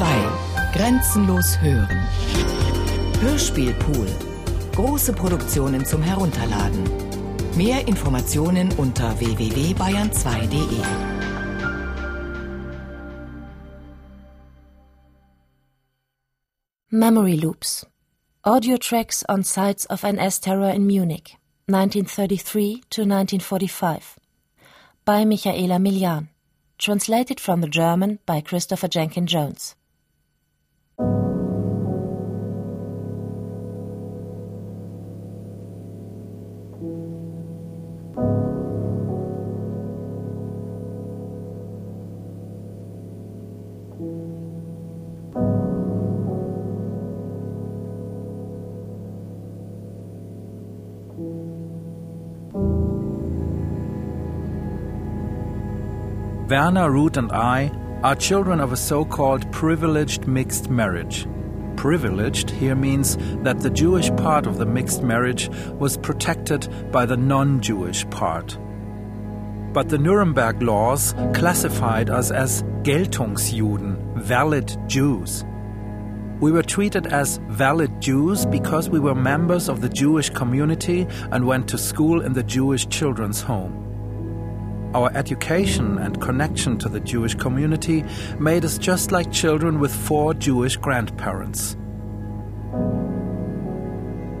2. Grenzenlos hören. Hörspielpool. Große Produktionen zum Herunterladen. Mehr Informationen unter www.bayern2.de. Memory Loops. Audio tracks on sites of NS terror in Munich, 1933 to 1945. By Michaela Miljan. Translated from the German by Christopher Jenkins Jones. Werner, Ruth, and I are children of a so called privileged mixed marriage. Privileged here means that the Jewish part of the mixed marriage was protected by the non Jewish part. But the Nuremberg laws classified us as Geltungsjuden, valid Jews. We were treated as valid Jews because we were members of the Jewish community and went to school in the Jewish children's home. Our education and connection to the Jewish community made us just like children with four Jewish grandparents.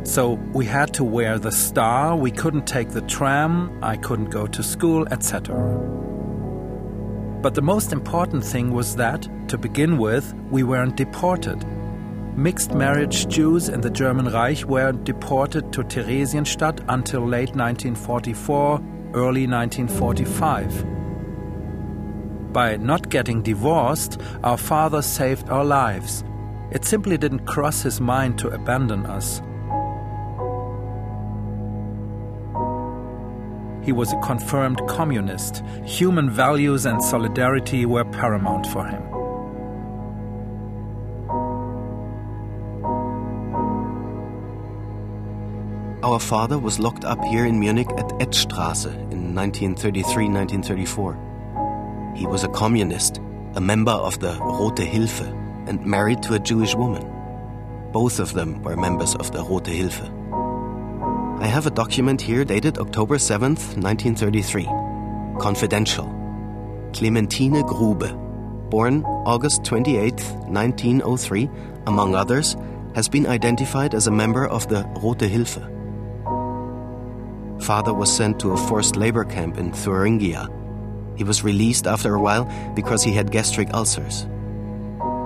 So we had to wear the star, we couldn't take the tram, I couldn't go to school, etc. But the most important thing was that, to begin with, we weren't deported. Mixed marriage Jews in the German Reich were deported to Theresienstadt until late 1944 early 1945. By not getting divorced, our father saved our lives. It simply didn't cross his mind to abandon us. He was a confirmed communist. Human values and solidarity were paramount for him. Our father was locked up here in Munich at Ettstraße in 1933-1934. He was a communist, a member of the Rote Hilfe, and married to a Jewish woman. Both of them were members of the Rote Hilfe. I have a document here dated October 7th, 1933. Confidential. Clementine Grube, born August 28, 1903, among others, has been identified as a member of the Rote Hilfe. Father was sent to a forced labor camp in Thuringia. He was released after a while because he had gastric ulcers.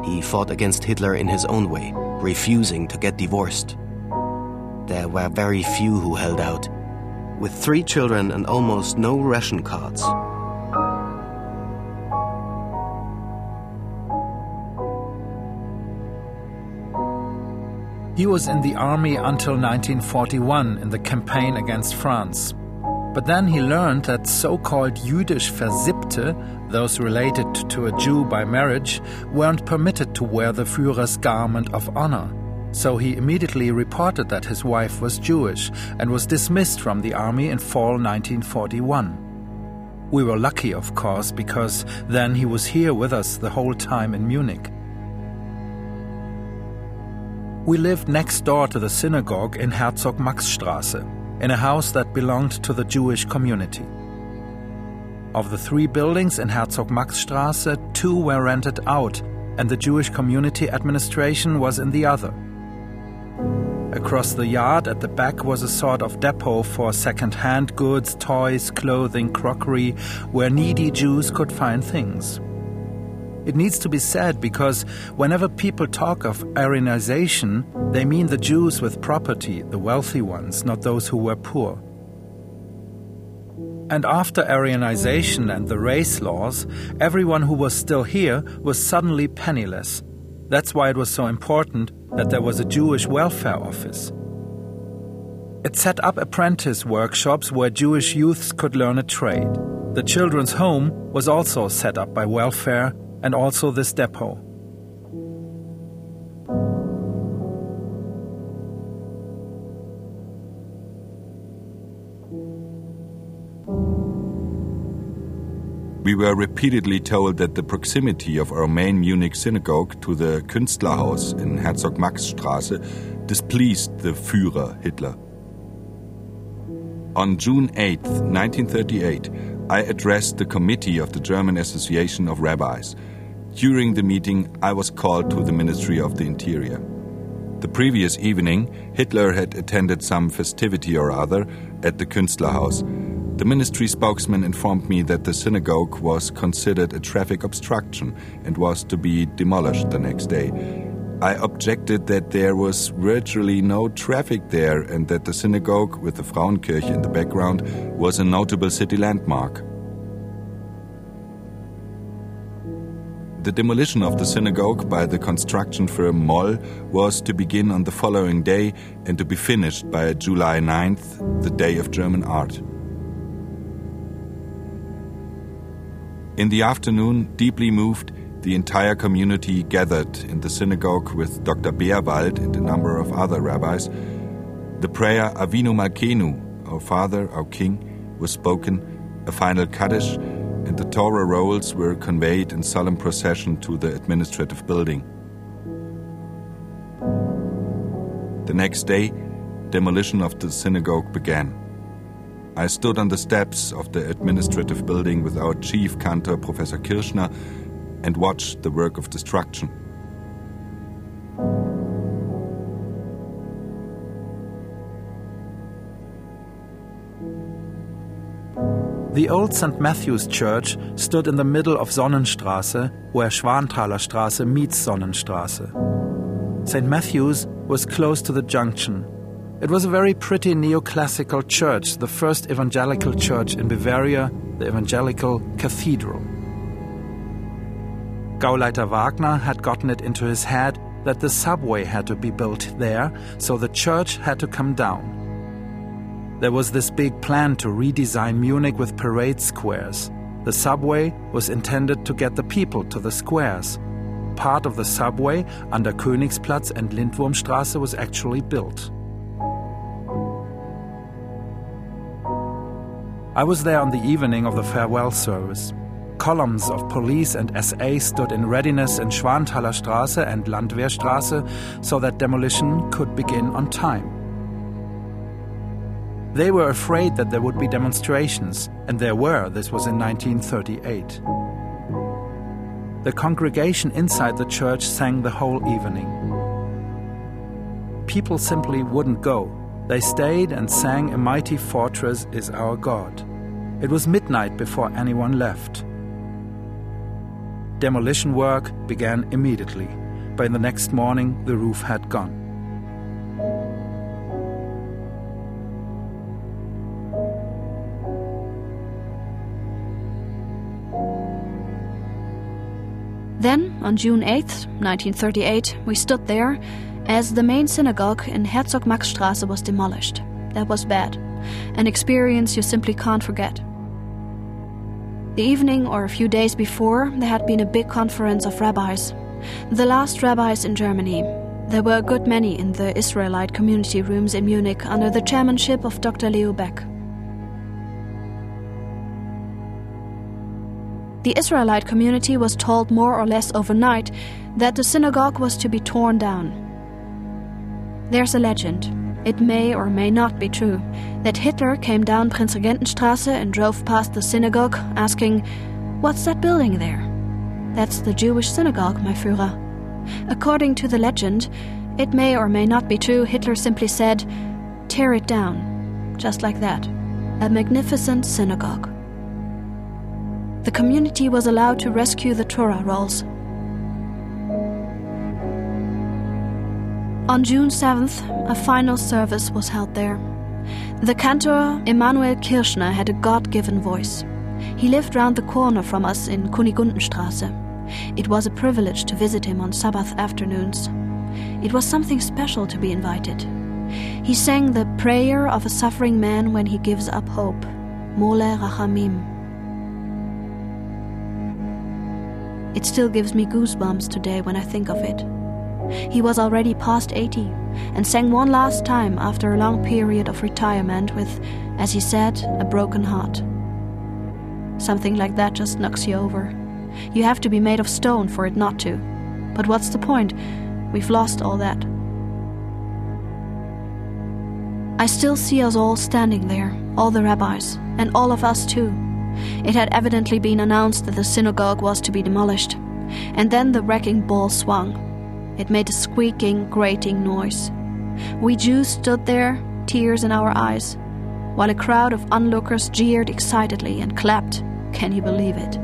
He fought against Hitler in his own way, refusing to get divorced. There were very few who held out. With three children and almost no ration cards, He was in the army until 1941 in the campaign against France. But then he learned that so called Jüdisch Versippte, those related to a Jew by marriage, weren't permitted to wear the Führer's garment of honor. So he immediately reported that his wife was Jewish and was dismissed from the army in fall 1941. We were lucky, of course, because then he was here with us the whole time in Munich. We lived next door to the synagogue in Herzog Max Straße, in a house that belonged to the Jewish community. Of the three buildings in Herzog Max Straße, two were rented out, and the Jewish community administration was in the other. Across the yard at the back was a sort of depot for second hand goods, toys, clothing, crockery, where needy Jews could find things. It needs to be said because whenever people talk of Aryanization, they mean the Jews with property, the wealthy ones, not those who were poor. And after Aryanization and the race laws, everyone who was still here was suddenly penniless. That's why it was so important that there was a Jewish welfare office. It set up apprentice workshops where Jewish youths could learn a trade. The children's home was also set up by welfare and also this depot. We were repeatedly told that the proximity of our main Munich synagogue to the Künstlerhaus in Herzog Max Straße displeased the Führer Hitler. On June 8, 1938, I addressed the committee of the German Association of Rabbis. During the meeting, I was called to the Ministry of the Interior. The previous evening, Hitler had attended some festivity or other at the Künstlerhaus. The ministry spokesman informed me that the synagogue was considered a traffic obstruction and was to be demolished the next day. I objected that there was virtually no traffic there and that the synagogue, with the Frauenkirche in the background, was a notable city landmark. The demolition of the synagogue by the construction firm Moll was to begin on the following day and to be finished by July 9th, the Day of German Art. In the afternoon, deeply moved, the entire community gathered in the synagogue with Dr. Baerwald and a number of other rabbis. The prayer Avinu Malkenu, our Father, our King, was spoken, a final Kaddish, and the Torah rolls were conveyed in solemn procession to the administrative building. The next day, demolition of the synagogue began. I stood on the steps of the administrative building with our chief cantor, Professor Kirschner, and watched the work of destruction. The old St. Matthew's Church stood in the middle of Sonnenstraße, where Schwanthalerstraße meets Sonnenstraße. St. Matthew's was close to the junction. It was a very pretty neoclassical church, the first evangelical church in Bavaria, the evangelical cathedral. Gauleiter Wagner had gotten it into his head that the subway had to be built there, so the church had to come down. There was this big plan to redesign Munich with parade squares. The subway was intended to get the people to the squares. Part of the subway under Königsplatz and Lindwurmstraße was actually built. I was there on the evening of the farewell service. Columns of police and SA stood in readiness in Schwanthalerstraße and Landwehrstraße so that demolition could begin on time. They were afraid that there would be demonstrations, and there were, this was in 1938. The congregation inside the church sang the whole evening. People simply wouldn't go. They stayed and sang A Mighty Fortress is Our God. It was midnight before anyone left. Demolition work began immediately. By the next morning, the roof had gone. On June 8, 1938, we stood there as the main synagogue in Herzog Max Straße was demolished. That was bad, an experience you simply can't forget. The evening or a few days before, there had been a big conference of rabbis, the last rabbis in Germany. There were a good many in the Israelite community rooms in Munich under the chairmanship of Dr. Leo Baeck. The Israelite community was told more or less overnight that the synagogue was to be torn down. There's a legend, it may or may not be true, that Hitler came down Prinzregentenstrasse and drove past the synagogue asking, What's that building there? That's the Jewish synagogue, my Führer. According to the legend, it may or may not be true, Hitler simply said, Tear it down. Just like that. A magnificent synagogue the community was allowed to rescue the Torah rolls. On June 7th, a final service was held there. The cantor Emanuel Kirschner had a God given voice. He lived round the corner from us in Kunigundenstrasse. It was a privilege to visit him on Sabbath afternoons. It was something special to be invited. He sang the prayer of a suffering man when he gives up hope, Mole Rachamim. It still gives me goosebumps today when I think of it. He was already past 80 and sang one last time after a long period of retirement with, as he said, a broken heart. Something like that just knocks you over. You have to be made of stone for it not to. But what's the point? We've lost all that. I still see us all standing there, all the rabbis, and all of us too. It had evidently been announced that the synagogue was to be demolished. And then the wrecking ball swung. It made a squeaking, grating noise. We Jews stood there, tears in our eyes, while a crowd of onlookers jeered excitedly and clapped. Can you believe it?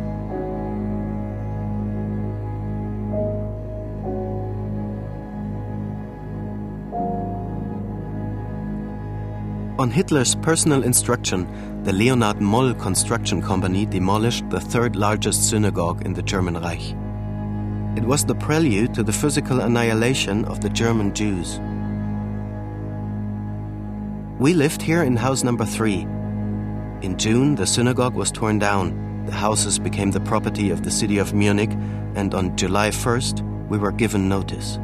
On Hitler's personal instruction, the Leonhard Moll Construction Company demolished the third largest synagogue in the German Reich. It was the prelude to the physical annihilation of the German Jews. We lived here in house number three. In June, the synagogue was torn down. The houses became the property of the city of Munich, and on July 1st, we were given notice.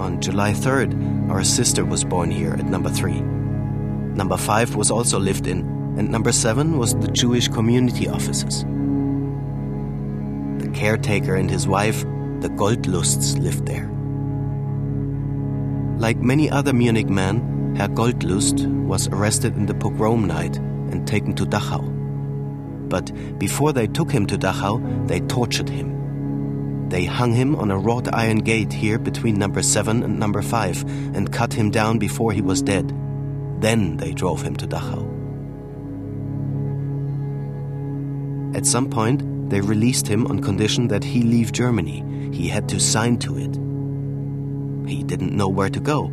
On July 3rd, our sister was born here at number three. Number five was also lived in, and number seven was the Jewish community offices. The caretaker and his wife, the Goldlusts, lived there. Like many other Munich men, Herr Goldlust was arrested in the pogrom night and taken to Dachau. But before they took him to Dachau, they tortured him. They hung him on a wrought iron gate here between number 7 and number 5 and cut him down before he was dead. Then they drove him to Dachau. At some point, they released him on condition that he leave Germany. He had to sign to it. He didn't know where to go.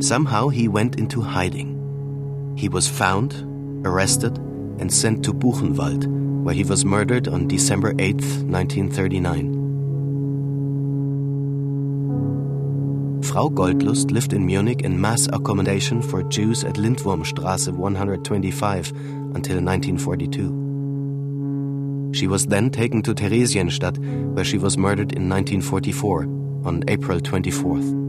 Somehow he went into hiding. He was found, arrested, and sent to Buchenwald, where he was murdered on December 8, 1939. Frau Goldlust lived in Munich in mass accommodation for Jews at Lindwurmstraße 125 until 1942. She was then taken to Theresienstadt, where she was murdered in 1944 on April 24th.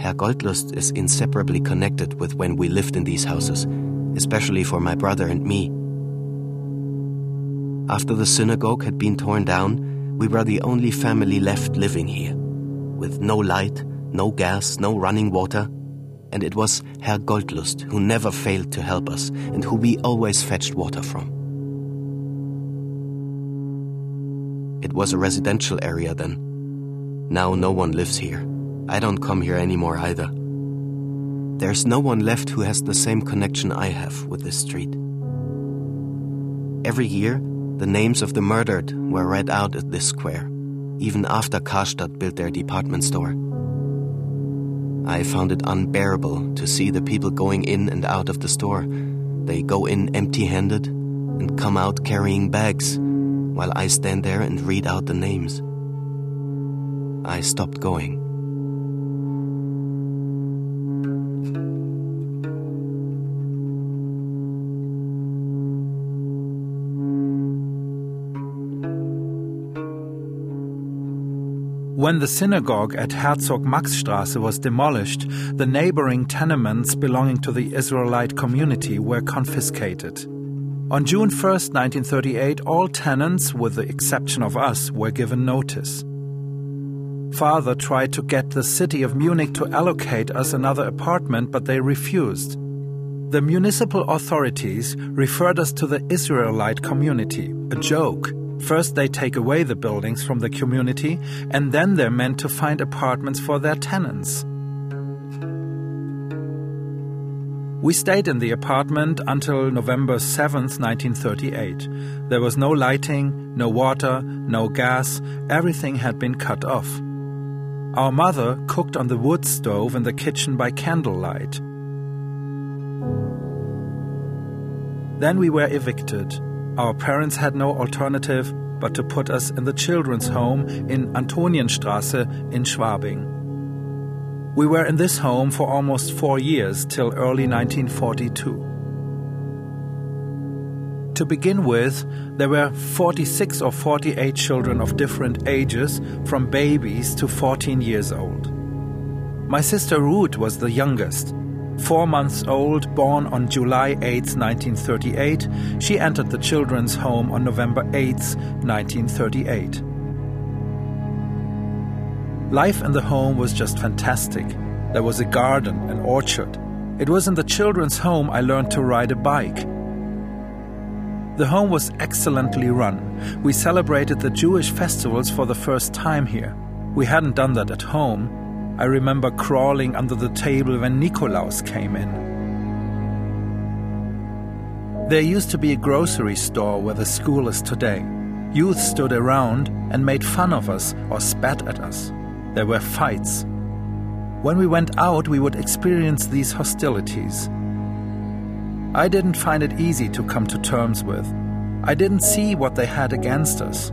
Herr Goldlust is inseparably connected with when we lived in these houses, especially for my brother and me. After the synagogue had been torn down, we were the only family left living here with no light, no gas, no running water, and it was Herr Goldlust who never failed to help us and who we always fetched water from. It was a residential area then. Now no one lives here. I don't come here anymore either. There's no one left who has the same connection I have with this street. Every year, the names of the murdered were read out at this square even after Karstadt built their department store. I found it unbearable to see the people going in and out of the store. They go in empty handed and come out carrying bags, while I stand there and read out the names. I stopped going. When the synagogue at Herzog Maxstraße was demolished, the neighboring tenements belonging to the Israelite community were confiscated. On June 1, 1938, all tenants, with the exception of us, were given notice. Father tried to get the city of Munich to allocate us another apartment, but they refused. The municipal authorities referred us to the Israelite community, a joke First, they take away the buildings from the community, and then they're meant to find apartments for their tenants. We stayed in the apartment until November 7th, 1938. There was no lighting, no water, no gas, everything had been cut off. Our mother cooked on the wood stove in the kitchen by candlelight. Then we were evicted. Our parents had no alternative but to put us in the children's home in Antonienstraße in Schwabing. We were in this home for almost four years till early 1942. To begin with, there were 46 or 48 children of different ages, from babies to 14 years old. My sister Ruth was the youngest. Four months old, born on July 8, 1938, she entered the children's home on November 8, 1938. Life in the home was just fantastic. There was a garden, an orchard. It was in the children's home I learned to ride a bike. The home was excellently run. We celebrated the Jewish festivals for the first time here. We hadn't done that at home. I remember crawling under the table when Nikolaus came in. There used to be a grocery store where the school is today. Youth stood around and made fun of us or spat at us. There were fights. When we went out, we would experience these hostilities. I didn't find it easy to come to terms with. I didn't see what they had against us.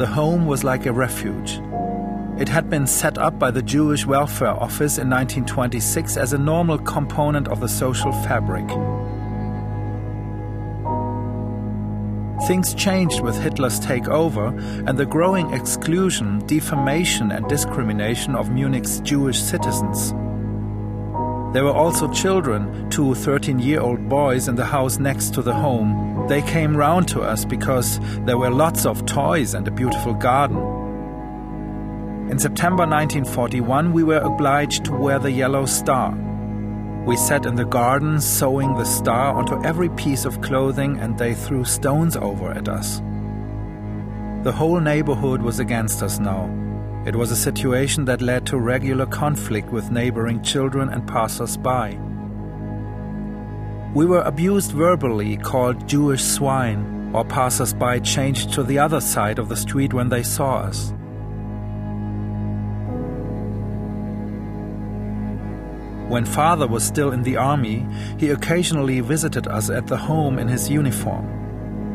The home was like a refuge. It had been set up by the Jewish Welfare Office in 1926 as a normal component of the social fabric. Things changed with Hitler's takeover and the growing exclusion, defamation, and discrimination of Munich's Jewish citizens. There were also children, two 13 year old boys in the house next to the home. They came round to us because there were lots of toys and a beautiful garden. In September 1941, we were obliged to wear the yellow star. We sat in the garden sewing the star onto every piece of clothing, and they threw stones over at us. The whole neighborhood was against us now. It was a situation that led to regular conflict with neighboring children and passers by. We were abused verbally, called Jewish swine, or passers by changed to the other side of the street when they saw us. When father was still in the army, he occasionally visited us at the home in his uniform.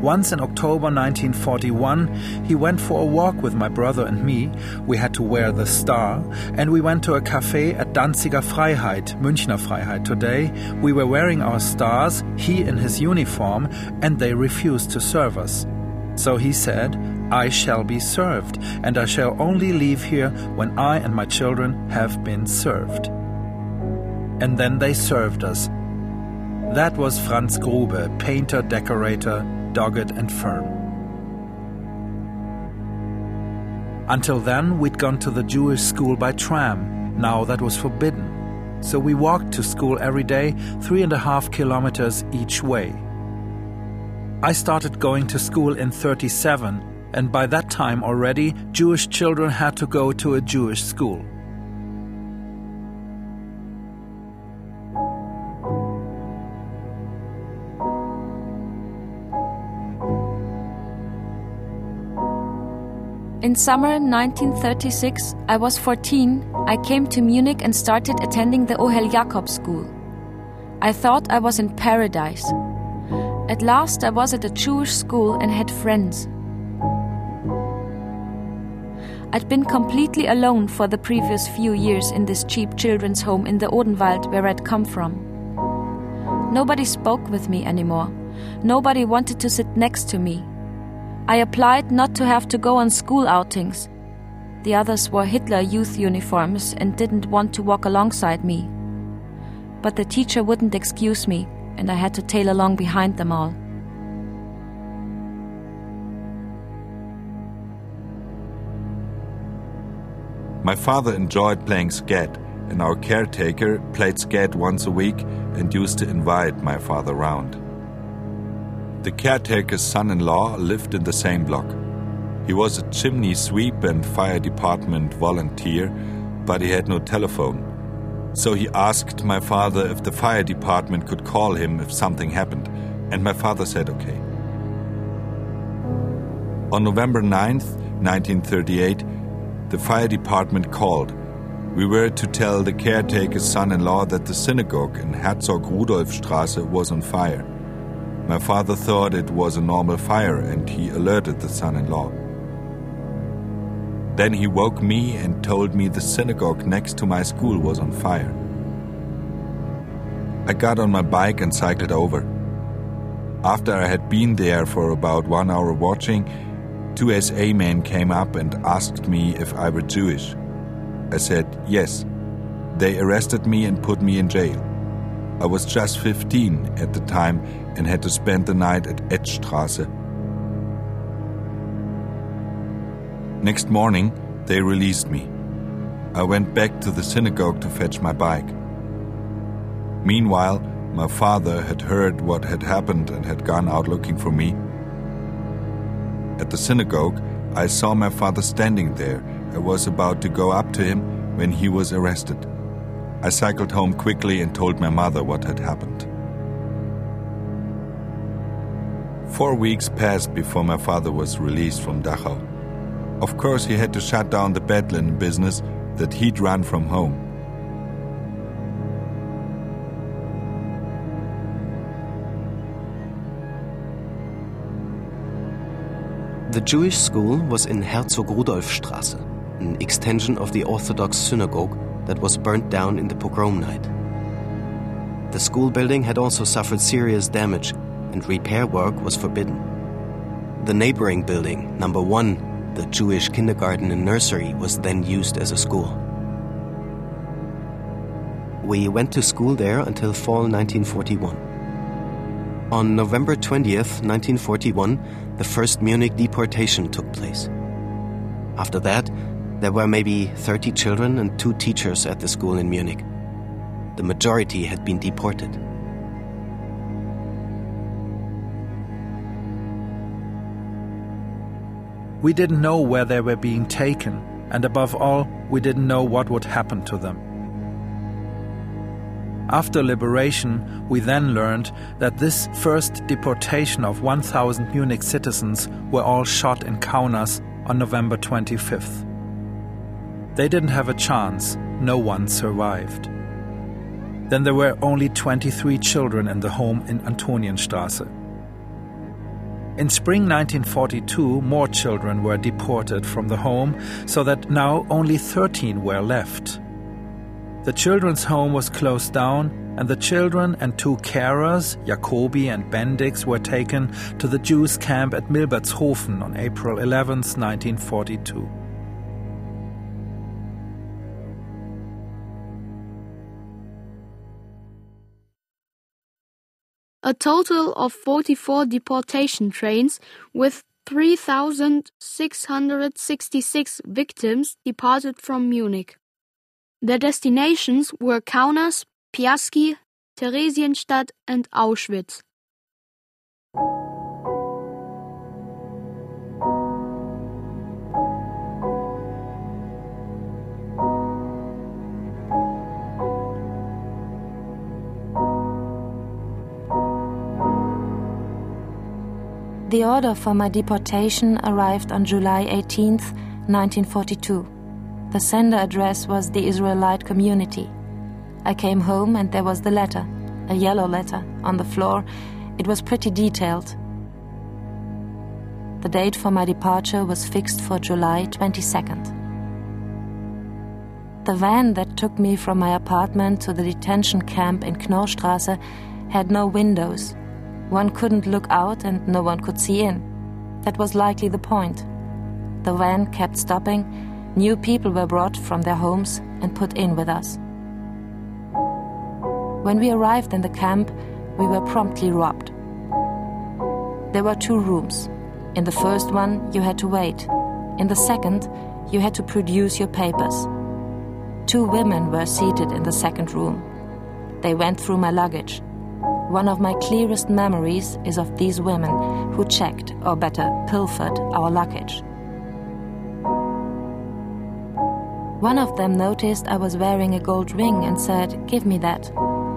Once in October 1941, he went for a walk with my brother and me. We had to wear the star, and we went to a cafe at Danziger Freiheit, Münchner Freiheit today. We were wearing our stars, he in his uniform, and they refused to serve us. So he said, I shall be served, and I shall only leave here when I and my children have been served. And then they served us. That was Franz Grube, painter, decorator, dogged and firm. Until then, we'd gone to the Jewish school by tram. Now that was forbidden. So we walked to school every day, three and a half kilometers each way. I started going to school in 37, and by that time already, Jewish children had to go to a Jewish school. In summer 1936, I was 14, I came to Munich and started attending the Ohel Jakob school. I thought I was in paradise. At last, I was at a Jewish school and had friends. I'd been completely alone for the previous few years in this cheap children's home in the Odenwald where I'd come from. Nobody spoke with me anymore. Nobody wanted to sit next to me. I applied not to have to go on school outings. The others wore Hitler youth uniforms and didn't want to walk alongside me. But the teacher wouldn't excuse me, and I had to tail along behind them all. My father enjoyed playing skat, and our caretaker played skat once a week and used to invite my father round. The caretaker's son in law lived in the same block. He was a chimney sweep and fire department volunteer, but he had no telephone. So he asked my father if the fire department could call him if something happened, and my father said okay. On November 9th, 1938, the fire department called. We were to tell the caretaker's son in law that the synagogue in Herzog Rudolf Straße was on fire. My father thought it was a normal fire and he alerted the son in law. Then he woke me and told me the synagogue next to my school was on fire. I got on my bike and cycled over. After I had been there for about one hour watching, two SA men came up and asked me if I were Jewish. I said, Yes. They arrested me and put me in jail. I was just 15 at the time and had to spend the night at Ettstrasse. Next morning, they released me. I went back to the synagogue to fetch my bike. Meanwhile, my father had heard what had happened and had gone out looking for me. At the synagogue, I saw my father standing there. I was about to go up to him when he was arrested. I cycled home quickly and told my mother what had happened. Four weeks passed before my father was released from Dachau. Of course, he had to shut down the bed linen business that he'd run from home. The Jewish school was in Herzog Rudolfstrasse, an extension of the Orthodox synagogue that was burnt down in the pogrom night. The school building had also suffered serious damage, and repair work was forbidden. The neighboring building, number one, the Jewish kindergarten and nursery, was then used as a school. We went to school there until fall 1941. On November 20th, 1941, the first Munich deportation took place. After that, there were maybe 30 children and two teachers at the school in Munich. The majority had been deported. We didn't know where they were being taken, and above all, we didn't know what would happen to them. After liberation, we then learned that this first deportation of 1,000 Munich citizens were all shot in Kaunas on November 25th. They didn't have a chance, no one survived. Then there were only 23 children in the home in Antonienstrasse. In spring 1942, more children were deported from the home, so that now only 13 were left. The children's home was closed down, and the children and two carers, Jacobi and Bendix, were taken to the Jews' camp at Milbertshofen on April 11, 1942. A total of 44 deportation trains with 3,666 victims departed from Munich. Their destinations were Kaunas, Piaski, Theresienstadt, and Auschwitz. The order for my deportation arrived on July 18, 1942. The sender address was the Israelite community. I came home and there was the letter, a yellow letter, on the floor. It was pretty detailed. The date for my departure was fixed for July 22nd. The van that took me from my apartment to the detention camp in Knorrstrasse had no windows one couldn't look out and no one could see in. That was likely the point. The van kept stopping, new people were brought from their homes and put in with us. When we arrived in the camp, we were promptly robbed. There were two rooms. In the first one, you had to wait. In the second, you had to produce your papers. Two women were seated in the second room. They went through my luggage. One of my clearest memories is of these women who checked, or better, pilfered our luggage. One of them noticed I was wearing a gold ring and said, Give me that,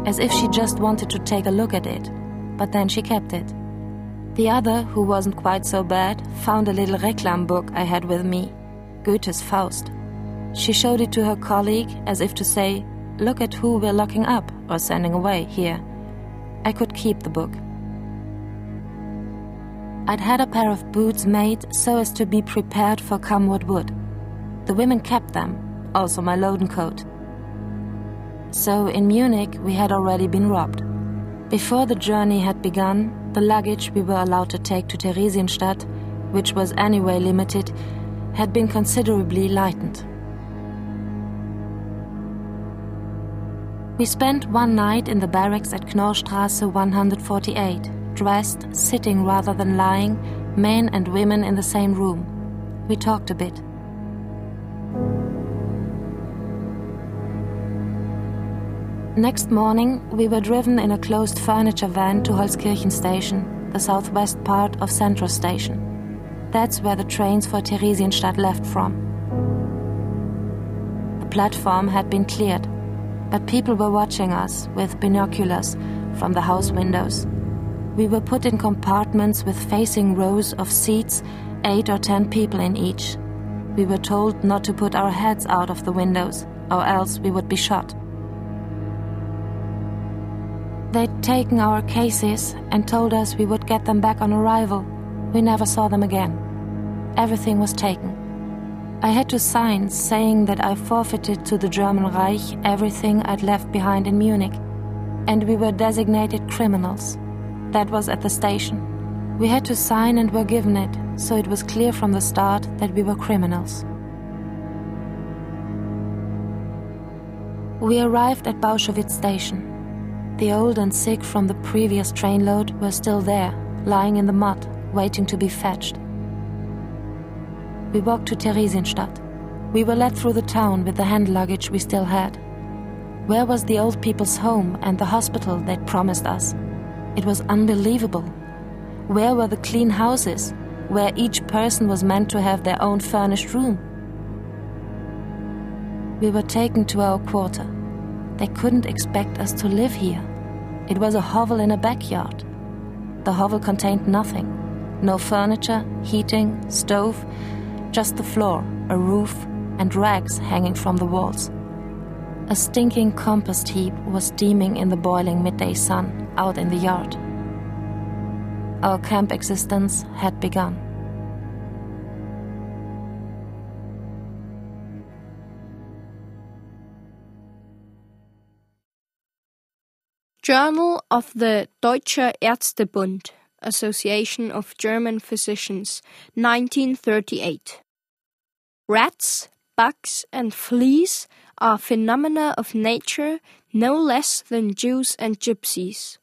as if she just wanted to take a look at it, but then she kept it. The other, who wasn't quite so bad, found a little reclam book I had with me, Goethe's Faust. She showed it to her colleague as if to say, Look at who we're locking up or sending away here. I could keep the book. I'd had a pair of boots made so as to be prepared for come what would. The women kept them, also my Loden coat. So in Munich, we had already been robbed. Before the journey had begun, the luggage we were allowed to take to Theresienstadt, which was anyway limited, had been considerably lightened. We spent one night in the barracks at Knorrstraße 148, dressed, sitting rather than lying, men and women in the same room. We talked a bit. Next morning, we were driven in a closed furniture van to Holzkirchen station, the southwest part of Central Station. That's where the trains for Theresienstadt left from. The platform had been cleared, but people were watching us with binoculars from the house windows. We were put in compartments with facing rows of seats, eight or ten people in each. We were told not to put our heads out of the windows, or else we would be shot. They'd taken our cases and told us we would get them back on arrival. We never saw them again. Everything was taken. I had to sign saying that I forfeited to the German Reich everything I'd left behind in Munich, and we were designated criminals. That was at the station. We had to sign and were given it, so it was clear from the start that we were criminals. We arrived at Bauschowitz station. The old and sick from the previous trainload were still there, lying in the mud, waiting to be fetched. We walked to Theresienstadt. We were led through the town with the hand luggage we still had. Where was the old people's home and the hospital they'd promised us? It was unbelievable. Where were the clean houses, where each person was meant to have their own furnished room? We were taken to our quarter. They couldn't expect us to live here. It was a hovel in a backyard. The hovel contained nothing no furniture, heating, stove, just the floor, a roof, and rags hanging from the walls. A stinking compost heap was steaming in the boiling midday sun out in the yard. Our camp existence had begun. Journal of the Deutscher Ärztebund, Association of German Physicians, 1938. Rats, bugs, and fleas are phenomena of nature no less than Jews and gypsies.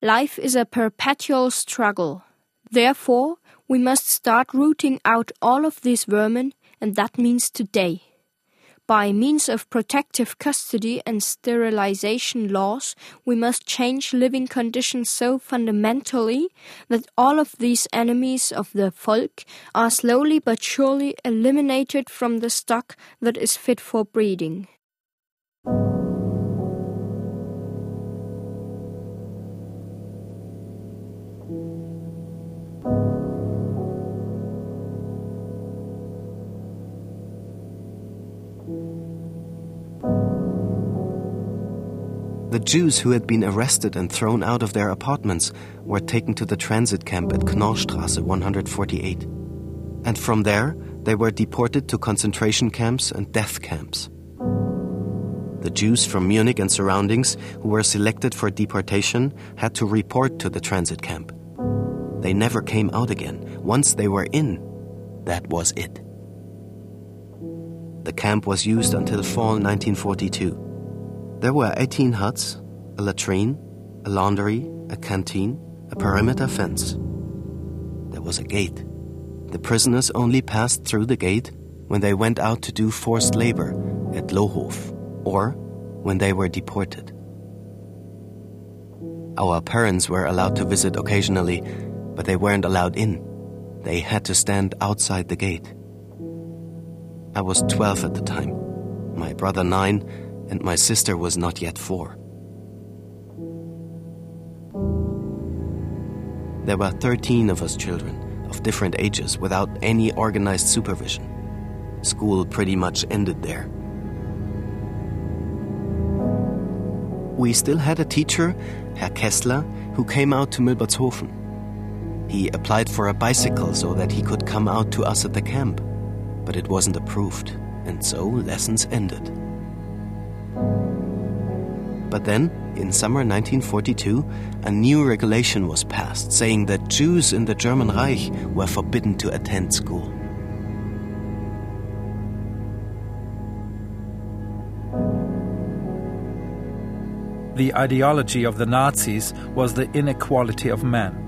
Life is a perpetual struggle. Therefore, we must start rooting out all of these vermin, and that means today by means of protective custody and sterilization laws, we must change living conditions so fundamentally that all of these enemies of the folk are slowly but surely eliminated from the stock that is fit for breeding. The Jews who had been arrested and thrown out of their apartments were taken to the transit camp at Knorrstraße 148. And from there, they were deported to concentration camps and death camps. The Jews from Munich and surroundings who were selected for deportation had to report to the transit camp. They never came out again. Once they were in, that was it. The camp was used until fall 1942. There were 18 huts, a latrine, a laundry, a canteen, a perimeter fence. There was a gate. The prisoners only passed through the gate when they went out to do forced labor at Lohhof or when they were deported. Our parents were allowed to visit occasionally, but they weren't allowed in. They had to stand outside the gate. I was 12 at the time, my brother 9, and my sister was not yet four. There were 13 of us children, of different ages, without any organized supervision. School pretty much ended there. We still had a teacher, Herr Kessler, who came out to Milbertshofen. He applied for a bicycle so that he could come out to us at the camp, but it wasn't approved, and so lessons ended. But then, in summer 1942, a new regulation was passed saying that Jews in the German Reich were forbidden to attend school. The ideology of the Nazis was the inequality of men.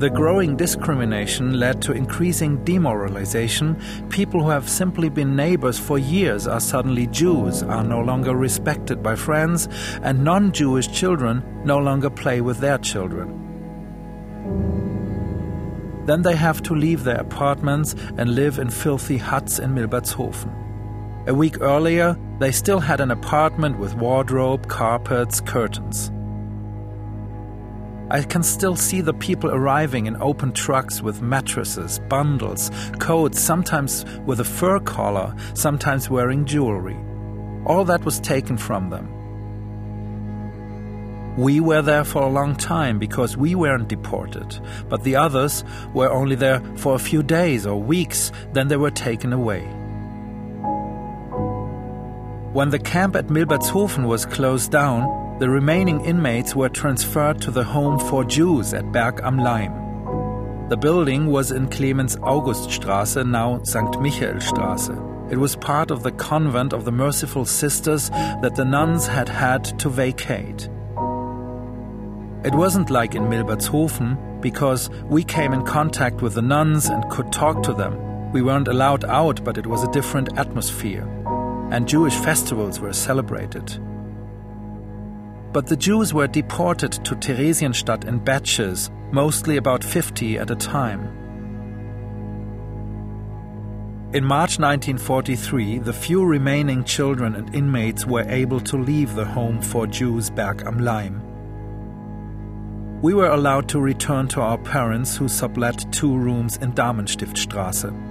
The growing discrimination led to increasing demoralization. People who have simply been neighbors for years are suddenly Jews, are no longer respected by friends, and non Jewish children no longer play with their children. Then they have to leave their apartments and live in filthy huts in Milbertshofen. A week earlier, they still had an apartment with wardrobe, carpets, curtains. I can still see the people arriving in open trucks with mattresses, bundles, coats, sometimes with a fur collar, sometimes wearing jewelry. All that was taken from them. We were there for a long time because we weren't deported, but the others were only there for a few days or weeks, then they were taken away. When the camp at Milbertshofen was closed down, the remaining inmates were transferred to the Home for Jews at Berg am Laim. The building was in Clemens Auguststraße, now St. Michaelstraße. It was part of the convent of the Merciful Sisters that the nuns had had to vacate. It wasn't like in Milbertshofen because we came in contact with the nuns and could talk to them. We weren't allowed out, but it was a different atmosphere. And Jewish festivals were celebrated. But the Jews were deported to Theresienstadt in batches, mostly about 50 at a time. In March 1943, the few remaining children and inmates were able to leave the home for Jews Berg am Laim. We were allowed to return to our parents who sublet two rooms in Damenstiftstraße.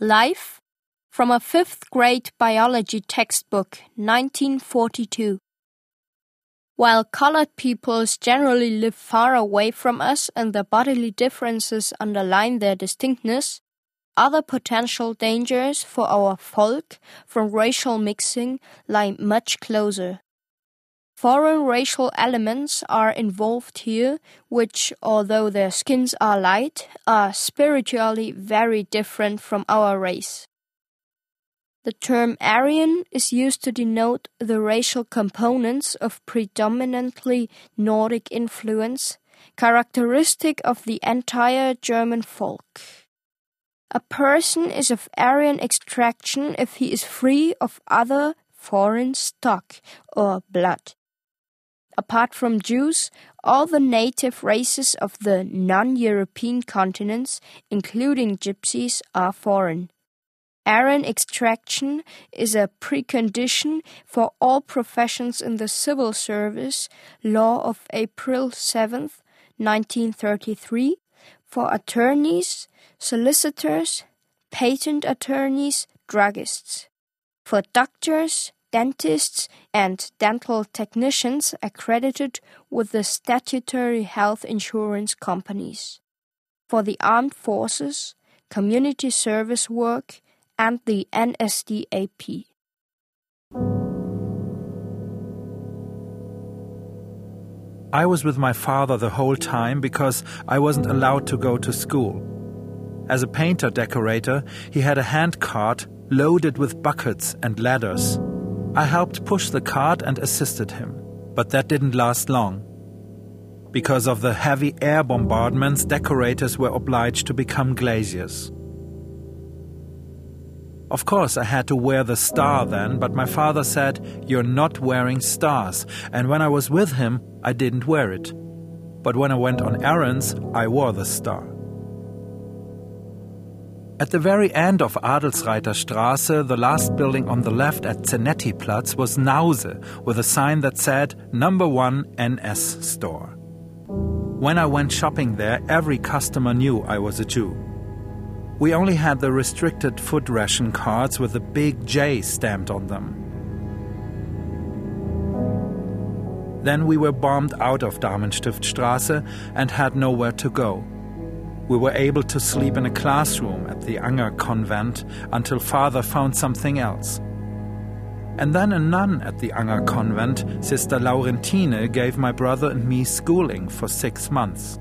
Life from a fifth grade biology textbook, 1942. While colored peoples generally live far away from us and their bodily differences underline their distinctness, other potential dangers for our folk from racial mixing lie much closer. Foreign racial elements are involved here, which, although their skins are light, are spiritually very different from our race. The term Aryan is used to denote the racial components of predominantly Nordic influence, characteristic of the entire German folk. A person is of Aryan extraction if he is free of other foreign stock or blood. Apart from Jews, all the native races of the non European continents, including Gypsies, are foreign. Aryan extraction is a precondition for all professions in the civil service, law of April 7, 1933, for attorneys, solicitors, patent attorneys, druggists, for doctors, dentists and dental technicians accredited with the statutory health insurance companies, for the armed forces, community service work, and the NSDAP. I was with my father the whole time because I wasn't allowed to go to school. As a painter decorator, he had a hand cart loaded with buckets and ladders. I helped push the cart and assisted him, but that didn't last long. Because of the heavy air bombardments, decorators were obliged to become glaziers. Of course, I had to wear the star then, but my father said, You're not wearing stars. And when I was with him, I didn't wear it. But when I went on errands, I wore the star. At the very end of Adlzreiter Straße, the last building on the left at Zenetti-Platz was Nause, with a sign that said Number 1 NS Store. When I went shopping there, every customer knew I was a Jew. We only had the restricted food ration cards with a big J stamped on them. Then we were bombed out of Damenstiftstraße and had nowhere to go. We were able to sleep in a classroom at the Anger convent until father found something else. And then a nun at the Anger convent, Sister Laurentine, gave my brother and me schooling for six months.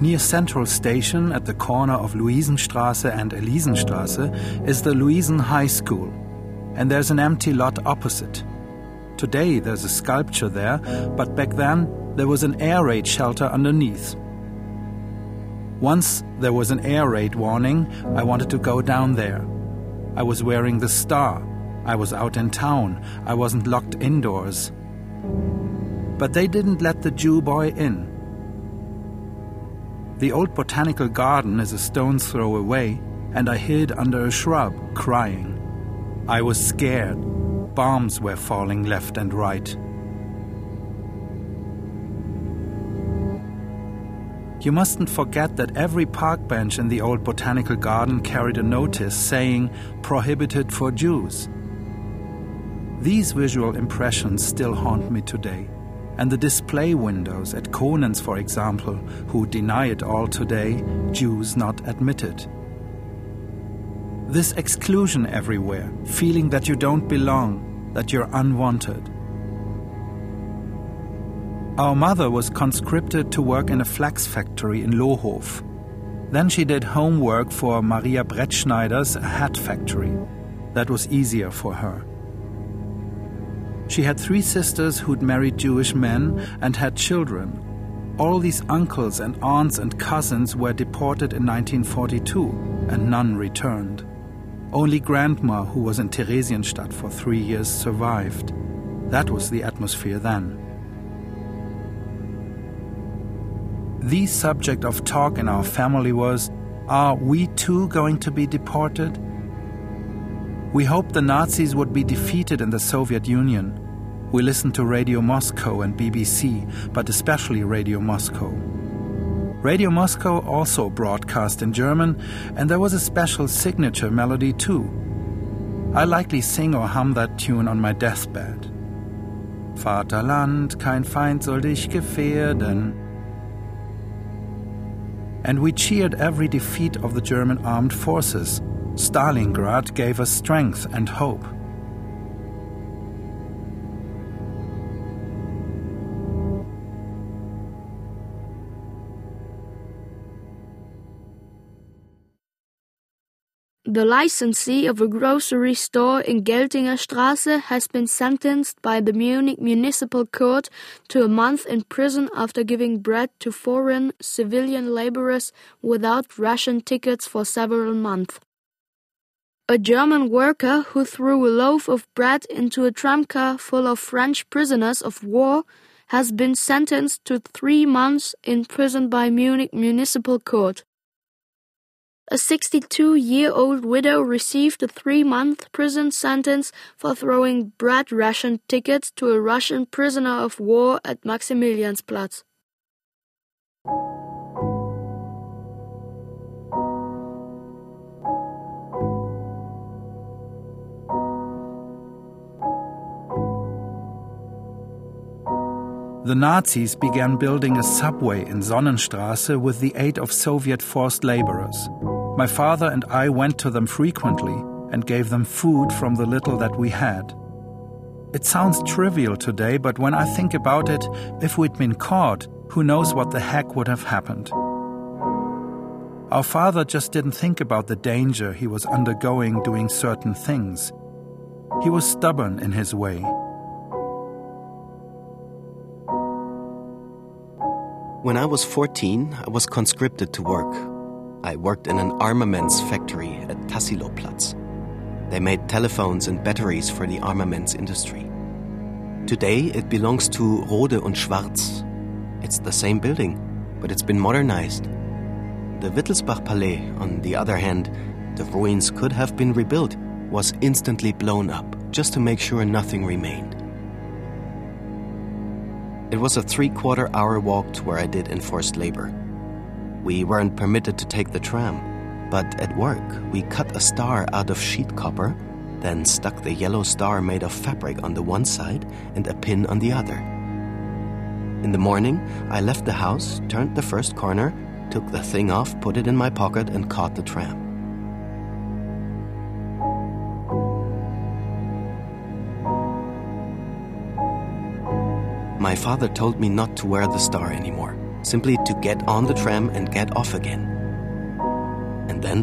Near Central Station at the corner of Luisenstraße and Elisenstraße is the Luisen High School, and there's an empty lot opposite. Today there's a sculpture there, but back then there was an air raid shelter underneath. Once there was an air raid warning, I wanted to go down there. I was wearing the star. I was out in town. I wasn't locked indoors. But they didn't let the Jew boy in. The old botanical garden is a stone's throw away, and I hid under a shrub, crying. I was scared. Bombs were falling left and right. You mustn't forget that every park bench in the old botanical garden carried a notice saying prohibited for Jews. These visual impressions still haunt me today. And the display windows at Konen's, for example, who deny it all today, Jews not admitted. This exclusion everywhere, feeling that you don't belong, that you're unwanted. Our mother was conscripted to work in a flax factory in Lohhof. Then she did homework for Maria Brettschneider's hat factory. That was easier for her. She had three sisters who'd married Jewish men and had children. All these uncles and aunts and cousins were deported in 1942, and none returned. Only grandma, who was in Theresienstadt for three years, survived. That was the atmosphere then. The subject of talk in our family was Are we too going to be deported? We hoped the Nazis would be defeated in the Soviet Union. We listened to Radio Moscow and BBC, but especially Radio Moscow. Radio Moscow also broadcast in German, and there was a special signature melody too. I likely sing or hum that tune on my deathbed. Vaterland, kein Feind soll dich gefährden. And we cheered every defeat of the German armed forces. Stalingrad gave us strength and hope. The licensee of a grocery store in Geltinger Straße has been sentenced by the Munich Municipal Court to a month in prison after giving bread to foreign civilian laborers without ration tickets for several months. A German worker who threw a loaf of bread into a tramcar full of French prisoners of war has been sentenced to three months in prison by Munich Municipal Court. A 62 year old widow received a three month prison sentence for throwing bread ration tickets to a Russian prisoner of war at Maximiliansplatz. The Nazis began building a subway in Sonnenstraße with the aid of Soviet forced laborers. My father and I went to them frequently and gave them food from the little that we had. It sounds trivial today, but when I think about it, if we'd been caught, who knows what the heck would have happened? Our father just didn't think about the danger he was undergoing doing certain things. He was stubborn in his way. When I was 14, I was conscripted to work. I worked in an armaments factory at Tassiloplatz. They made telephones and batteries for the armaments industry. Today it belongs to Rohde und Schwarz. It's the same building, but it's been modernized. The Wittelsbach Palais, on the other hand, the ruins could have been rebuilt, was instantly blown up just to make sure nothing remained. It was a three quarter hour walk to where I did enforced labor. We weren't permitted to take the tram, but at work we cut a star out of sheet copper, then stuck the yellow star made of fabric on the one side and a pin on the other. In the morning, I left the house, turned the first corner, took the thing off, put it in my pocket, and caught the tram. My father told me not to wear the star anymore. Simply to get on the tram and get off again. And then,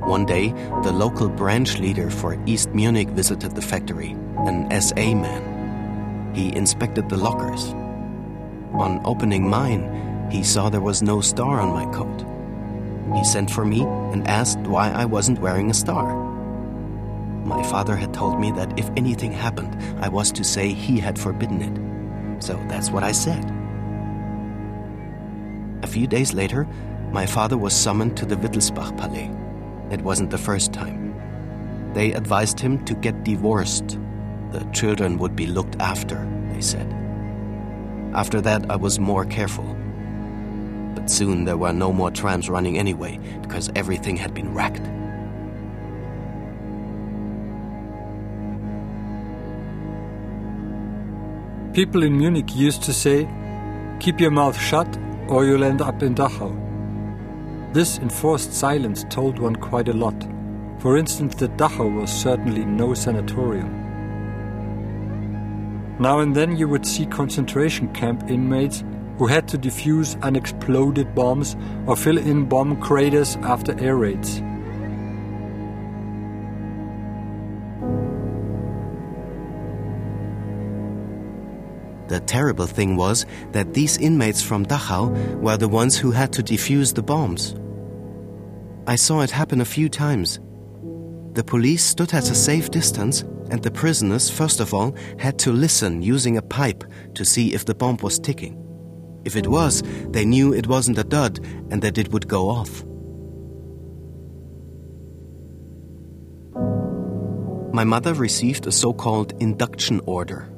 one day, the local branch leader for East Munich visited the factory, an SA man. He inspected the lockers. On opening mine, he saw there was no star on my coat. He sent for me and asked why I wasn't wearing a star. My father had told me that if anything happened, I was to say he had forbidden it. So that's what I said. A few days later, my father was summoned to the Wittelsbach Palais. It wasn't the first time. They advised him to get divorced. The children would be looked after, they said. After that, I was more careful. But soon there were no more trams running anyway, because everything had been wrecked. People in Munich used to say, keep your mouth shut or you'll end up in Dachau. This enforced silence told one quite a lot. For instance, that Dachau was certainly no sanatorium. Now and then you would see concentration camp inmates who had to defuse unexploded bombs or fill in bomb craters after air raids. The terrible thing was that these inmates from Dachau were the ones who had to defuse the bombs. I saw it happen a few times. The police stood at a safe distance, and the prisoners, first of all, had to listen using a pipe to see if the bomb was ticking. If it was, they knew it wasn't a dud and that it would go off. My mother received a so called induction order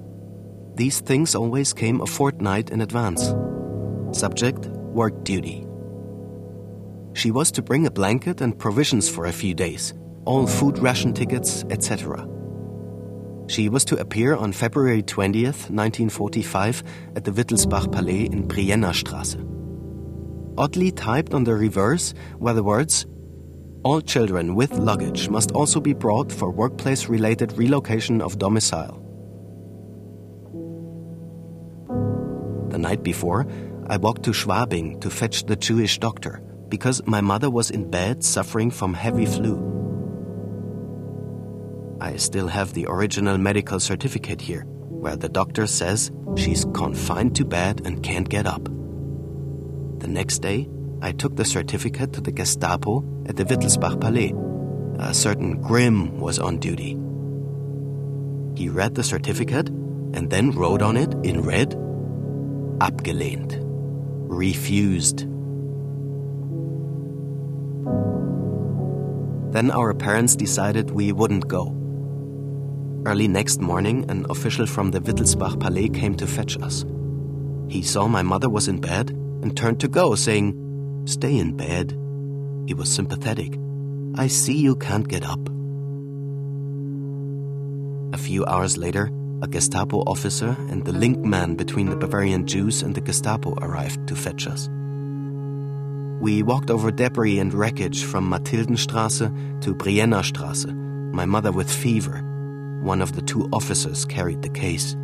these things always came a fortnight in advance. Subject work duty. She was to bring a blanket and provisions for a few days, all food ration tickets, etc. She was to appear on February 20th, 1945, at the Wittelsbach Palais in Brienner. Oddly typed on the reverse were the words All children with luggage must also be brought for workplace related relocation of domicile. Night before, I walked to Schwabing to fetch the Jewish doctor because my mother was in bed suffering from heavy flu. I still have the original medical certificate here, where the doctor says she's confined to bed and can't get up. The next day, I took the certificate to the Gestapo at the Wittelsbach Palais. A certain Grimm was on duty. He read the certificate and then wrote on it in red abgelehnt, refused. Then our parents decided we wouldn't go. Early next morning, an official from the Wittelsbach Palais came to fetch us. He saw my mother was in bed and turned to go, saying, Stay in bed. He was sympathetic. I see you can't get up. A few hours later, a Gestapo officer and the link man between the Bavarian Jews and the Gestapo arrived to fetch us. We walked over debris and wreckage from Mathildenstraße to Brienner my mother with fever. One of the two officers carried the case.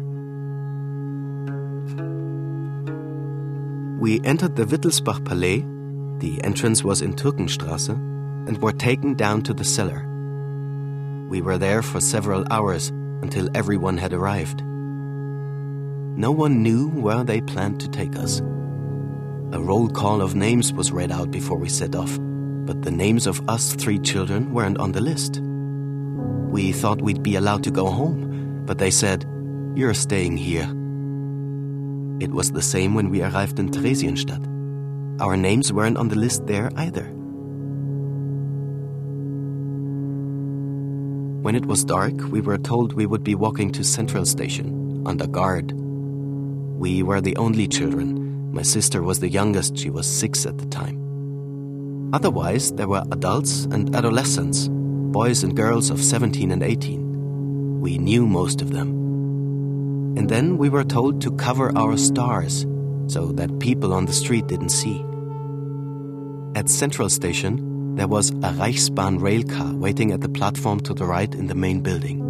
We entered the Wittelsbach Palais, the entrance was in Türkenstraße, and were taken down to the cellar. We were there for several hours until everyone had arrived. No one knew where they planned to take us. A roll call of names was read out before we set off, but the names of us three children weren't on the list. We thought we'd be allowed to go home, but they said, You're staying here. It was the same when we arrived in Theresienstadt. Our names weren't on the list there either. When it was dark, we were told we would be walking to Central Station, under guard. We were the only children. My sister was the youngest, she was six at the time. Otherwise, there were adults and adolescents, boys and girls of 17 and 18. We knew most of them. And then we were told to cover our stars so that people on the street didn't see. At Central Station, there was a Reichsbahn rail car waiting at the platform to the right in the main building.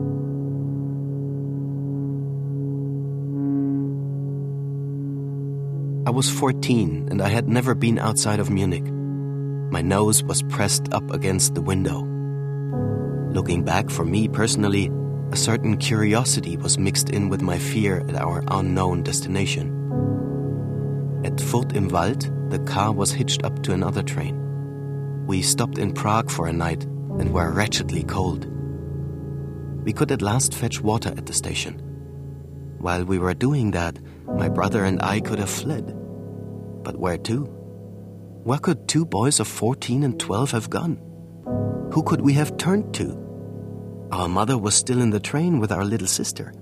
I was 14 and I had never been outside of Munich. My nose was pressed up against the window. Looking back, for me personally, a certain curiosity was mixed in with my fear at our unknown destination. At Furth im Wald, the car was hitched up to another train. We stopped in Prague for a night and were wretchedly cold. We could at last fetch water at the station. While we were doing that, my brother and I could have fled. But where to? Where could two boys of 14 and 12 have gone? Who could we have turned to? Our mother was still in the train with our little sister.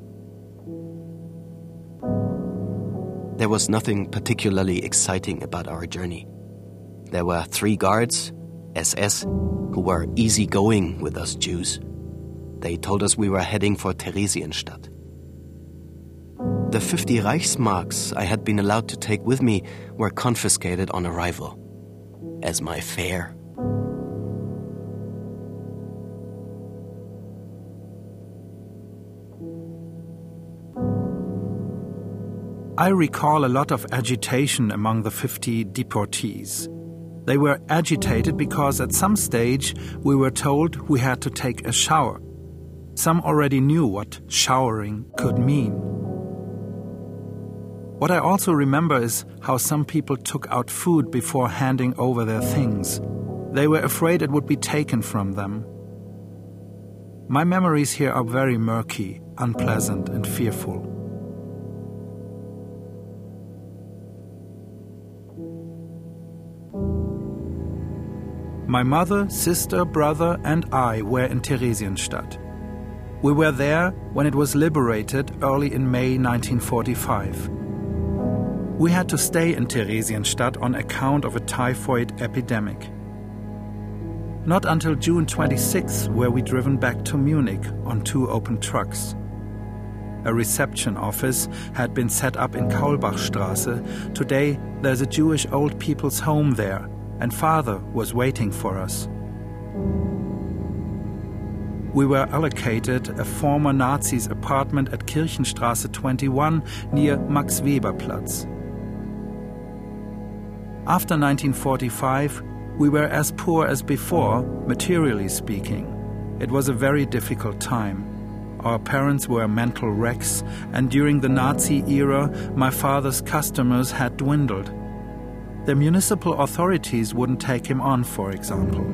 There was nothing particularly exciting about our journey. There were three guards, SS, who were easygoing with us Jews. They told us we were heading for Theresienstadt. The 50 Reichsmarks I had been allowed to take with me were confiscated on arrival as my fare. I recall a lot of agitation among the 50 deportees. They were agitated because at some stage we were told we had to take a shower. Some already knew what showering could mean. What I also remember is how some people took out food before handing over their things. They were afraid it would be taken from them. My memories here are very murky, unpleasant, and fearful. My mother, sister, brother, and I were in Theresienstadt. We were there when it was liberated early in May 1945. We had to stay in Theresienstadt on account of a typhoid epidemic. Not until June 26 were we driven back to Munich on two open trucks. A reception office had been set up in Kaulbachstraße. Today, there's a Jewish old people's home there and father was waiting for us. We were allocated a former Nazis' apartment at Kirchenstraße 21 near Max Weber Platz. After 1945, we were as poor as before, materially speaking. It was a very difficult time. Our parents were mental wrecks, and during the Nazi era, my father's customers had dwindled. The municipal authorities wouldn't take him on, for example.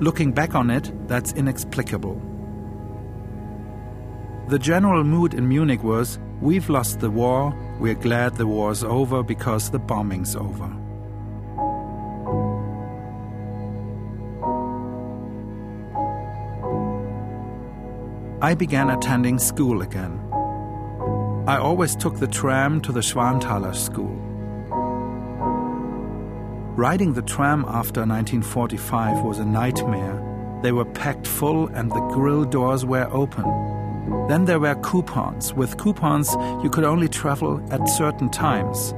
Looking back on it, that's inexplicable. The general mood in Munich was we've lost the war, we're glad the war's over because the bombing's over. I began attending school again. I always took the tram to the Schwanthaler school. Riding the tram after 1945 was a nightmare. They were packed full and the grill doors were open. Then there were coupons. With coupons, you could only travel at certain times.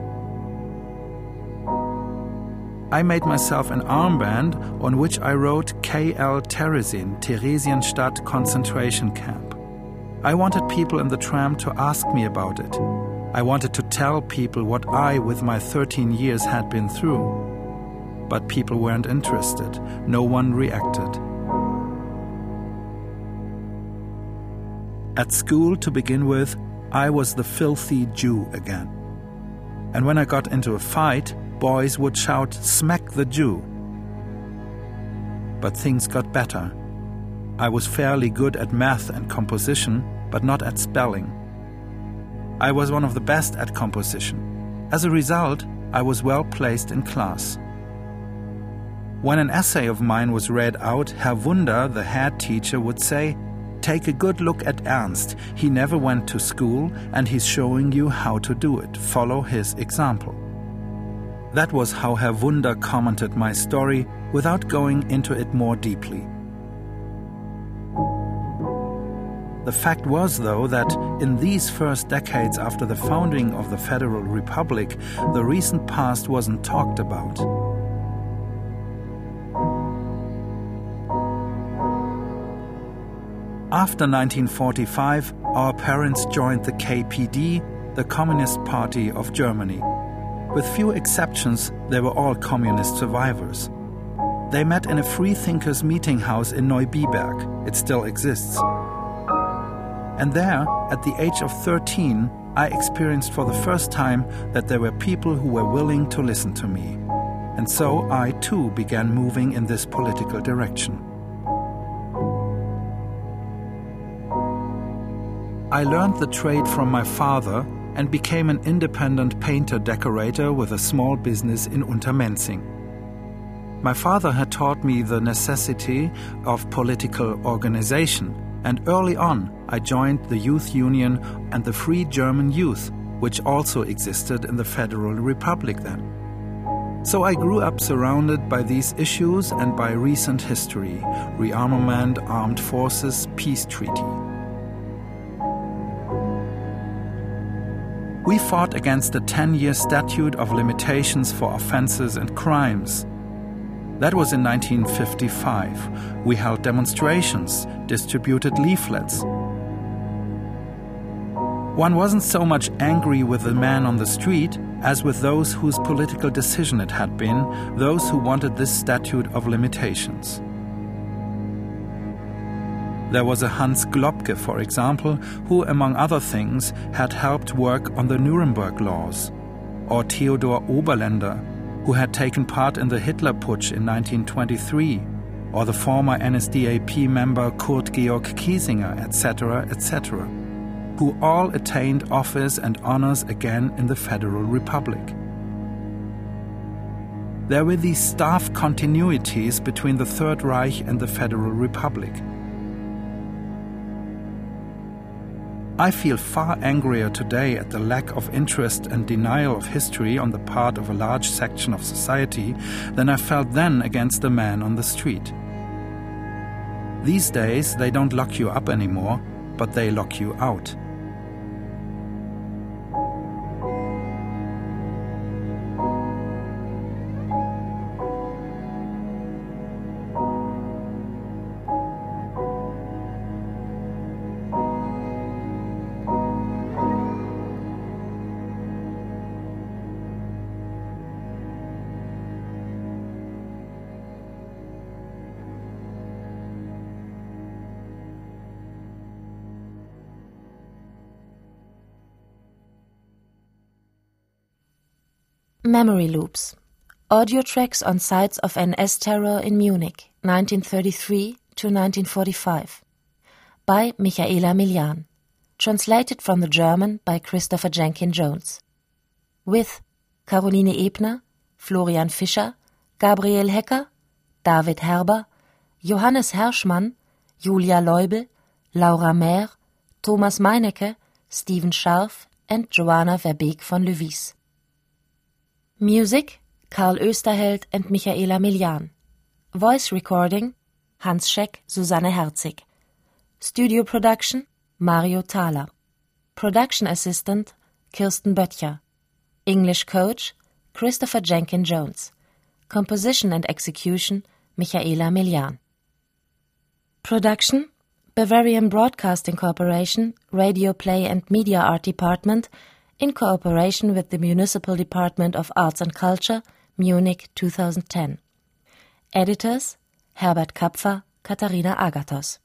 I made myself an armband on which I wrote KL Teresin, Theresienstadt concentration camp. I wanted people in the tram to ask me about it. I wanted to tell people what I, with my 13 years, had been through but people weren't interested. No one reacted. At school, to begin with, I was the filthy Jew again. And when I got into a fight, boys would shout, Smack the Jew. But things got better. I was fairly good at math and composition, but not at spelling. I was one of the best at composition. As a result, I was well placed in class. When an essay of mine was read out, Herr Wunder, the head teacher, would say, Take a good look at Ernst. He never went to school and he's showing you how to do it. Follow his example. That was how Herr Wunder commented my story without going into it more deeply. The fact was, though, that in these first decades after the founding of the Federal Republic, the recent past wasn't talked about. After 1945, our parents joined the KPD, the Communist Party of Germany. With few exceptions, they were all communist survivors. They met in a freethinkers meeting house in Neubiberg. It still exists. And there, at the age of 13, I experienced for the first time that there were people who were willing to listen to me. And so I too began moving in this political direction. I learned the trade from my father and became an independent painter decorator with a small business in Untermenzing. My father had taught me the necessity of political organization, and early on I joined the Youth Union and the Free German Youth, which also existed in the Federal Republic then. So I grew up surrounded by these issues and by recent history rearmament, armed forces, peace treaty. We fought against the 10 year statute of limitations for offenses and crimes. That was in 1955. We held demonstrations, distributed leaflets. One wasn't so much angry with the man on the street as with those whose political decision it had been, those who wanted this statute of limitations. There was a Hans Globke, for example, who, among other things, had helped work on the Nuremberg laws, or Theodor Oberländer, who had taken part in the Hitler Putsch in 1923, or the former NSDAP member Kurt Georg Kiesinger, etc., etc., who all attained office and honors again in the Federal Republic. There were these staff continuities between the Third Reich and the Federal Republic. I feel far angrier today at the lack of interest and denial of history on the part of a large section of society than I felt then against the man on the street. These days, they don't lock you up anymore, but they lock you out. Memory Loops Audio tracks on sites of NS terror in Munich, 1933 to 1945. By Michaela Miljan. Translated from the German by Christopher Jenkin Jones. With Caroline Ebner, Florian Fischer, Gabriel Hecker, David Herber, Johannes Herschmann, Julia Leubel, Laura Mehr, Thomas Meinecke, Steven Scharf, and Joanna Verbeek von Levis. Music Karl Österheld and Michaela Miljan. Voice recording Hans Scheck, Susanne Herzig. Studio production Mario Thaler. Production assistant Kirsten Böttcher. English coach Christopher Jenkin Jones. Composition and execution Michaela Miljan. Production Bavarian Broadcasting Corporation, Radio Play and Media Art Department in cooperation with the Municipal Department of Arts and Culture, Munich 2010. Editors Herbert Kapfer, Katharina Agathos.